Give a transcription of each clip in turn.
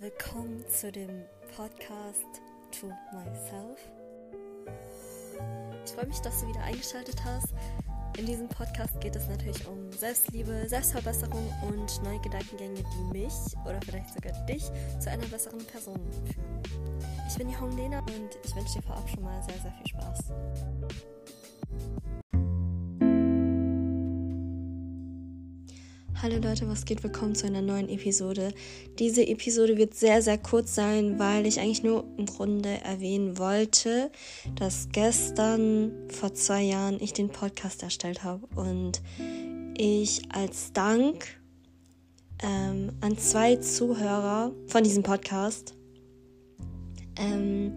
Willkommen zu dem Podcast To Myself. Ich freue mich, dass du wieder eingeschaltet hast. In diesem Podcast geht es natürlich um Selbstliebe, Selbstverbesserung und neue Gedankengänge, die mich oder vielleicht sogar dich zu einer besseren Person führen. Ich bin die Hong Lena und ich wünsche dir vorab schon mal sehr, sehr viel Spaß. Hallo Leute, was geht? Willkommen zu einer neuen Episode. Diese Episode wird sehr, sehr kurz sein, weil ich eigentlich nur im Grunde erwähnen wollte, dass gestern vor zwei Jahren ich den Podcast erstellt habe und ich als Dank ähm, an zwei Zuhörer von diesem Podcast ähm,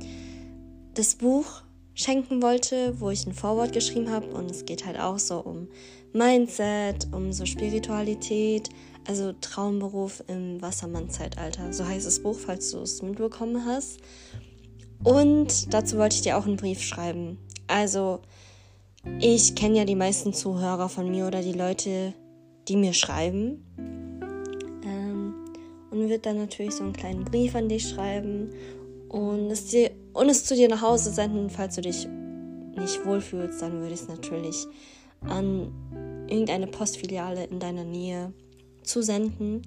das Buch schenken wollte, wo ich ein Vorwort geschrieben habe und es geht halt auch so um Mindset, um so Spiritualität, also Traumberuf im Wassermann-Zeitalter. So heißt das Buch, falls du es mitbekommen hast. Und dazu wollte ich dir auch einen Brief schreiben. Also, ich kenne ja die meisten Zuhörer von mir oder die Leute, die mir schreiben. Ähm, und wird dann natürlich so einen kleinen Brief an dich schreiben und es, dir, und es zu dir nach Hause senden, falls du dich nicht wohlfühlst, dann würde ich es natürlich an irgendeine Postfiliale in deiner Nähe zu senden.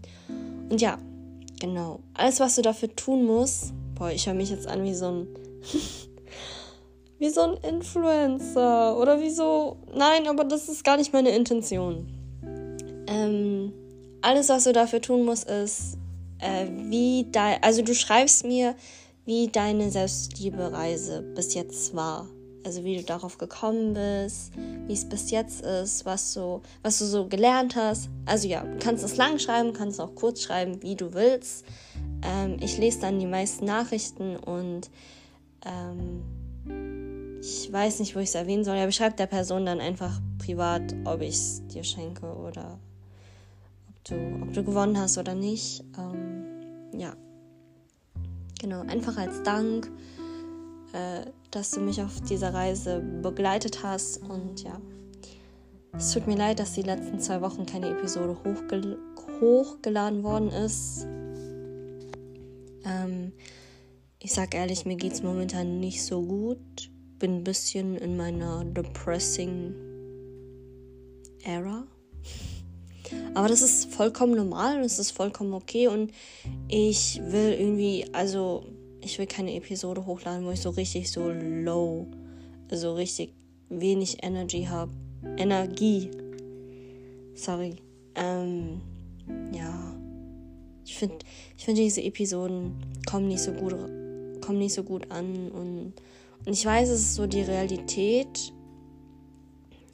Und ja, genau. Alles, was du dafür tun musst, boah, ich höre mich jetzt an wie so ein. wie so ein Influencer. Oder wie so. Nein, aber das ist gar nicht meine Intention. Ähm, alles, was du dafür tun musst, ist, äh, wie dein. Also, du schreibst mir, wie deine Selbstliebe-Reise bis jetzt war. Also wie du darauf gekommen bist, wie es bis jetzt ist, was, so, was du so gelernt hast. Also ja, du kannst es lang schreiben, kannst auch kurz schreiben, wie du willst. Ähm, ich lese dann die meisten Nachrichten und ähm, ich weiß nicht, wo ich es erwähnen soll. Ja, beschreib der Person dann einfach privat, ob ich es dir schenke oder ob du, ob du gewonnen hast oder nicht. Ähm, ja. Genau, einfach als Dank äh, dass du mich auf dieser Reise begleitet hast. Und ja, es tut mir leid, dass die letzten zwei Wochen keine Episode hochgel hochgeladen worden ist. Ähm, ich sag ehrlich, mir geht es momentan nicht so gut. Bin ein bisschen in meiner depressing Era. Aber das ist vollkommen normal und es ist vollkommen okay und ich will irgendwie, also ich will keine Episode hochladen, wo ich so richtig so low, also richtig wenig Energy habe. Energie. Sorry. Ähm, ja. Ich finde, ich finde diese Episoden kommen nicht so gut, kommen nicht so gut an und, und ich weiß, es ist so die Realität,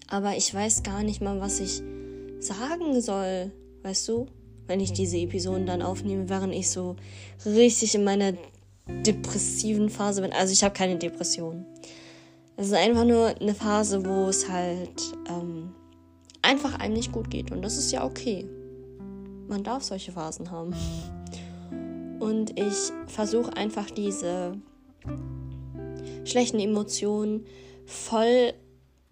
aber ich weiß gar nicht mal, was ich sagen soll, weißt du? Wenn ich diese Episoden dann aufnehme, während ich so richtig in meiner depressiven Phase bin. Also ich habe keine Depression. Es ist einfach nur eine Phase, wo es halt ähm, einfach einem nicht gut geht. Und das ist ja okay. Man darf solche Phasen haben. Und ich versuche einfach diese schlechten Emotionen voll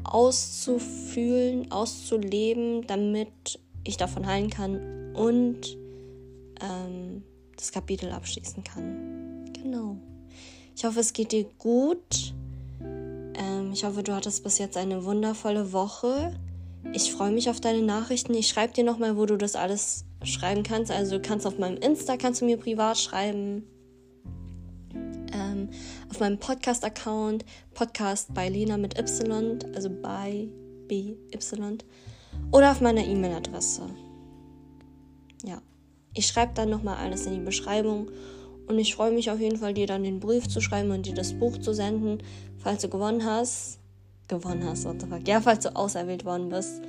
auszufühlen, auszuleben, damit ich davon heilen kann und ähm, das Kapitel abschließen kann. Genau. Ich hoffe, es geht dir gut. Ähm, ich hoffe, du hattest bis jetzt eine wundervolle Woche. Ich freue mich auf deine Nachrichten. Ich schreibe dir nochmal, wo du das alles schreiben kannst. Also du kannst auf meinem Insta, kannst du mir privat schreiben. Auf meinem Podcast-Account, Podcast bei Lena mit Y, also bei BY. Oder auf meiner E-Mail-Adresse. Ja. Ich schreibe dann nochmal alles in die Beschreibung und ich freue mich auf jeden Fall, dir dann den Brief zu schreiben und dir das Buch zu senden, falls du gewonnen hast. Gewonnen hast, what the fuck. Ja, falls du auserwählt worden bist.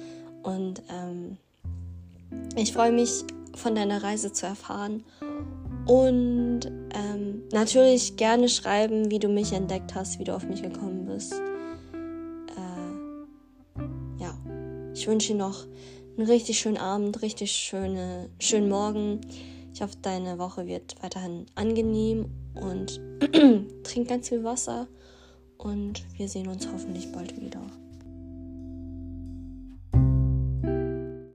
Und ähm, ich freue mich, von deiner Reise zu erfahren. Und ähm, natürlich gerne schreiben, wie du mich entdeckt hast, wie du auf mich gekommen bist. Äh, ja, ich wünsche dir noch einen richtig schönen Abend, richtig schöne, schönen Morgen. Ich hoffe, deine Woche wird weiterhin angenehm und trink ganz viel Wasser und wir sehen uns hoffentlich bald wieder.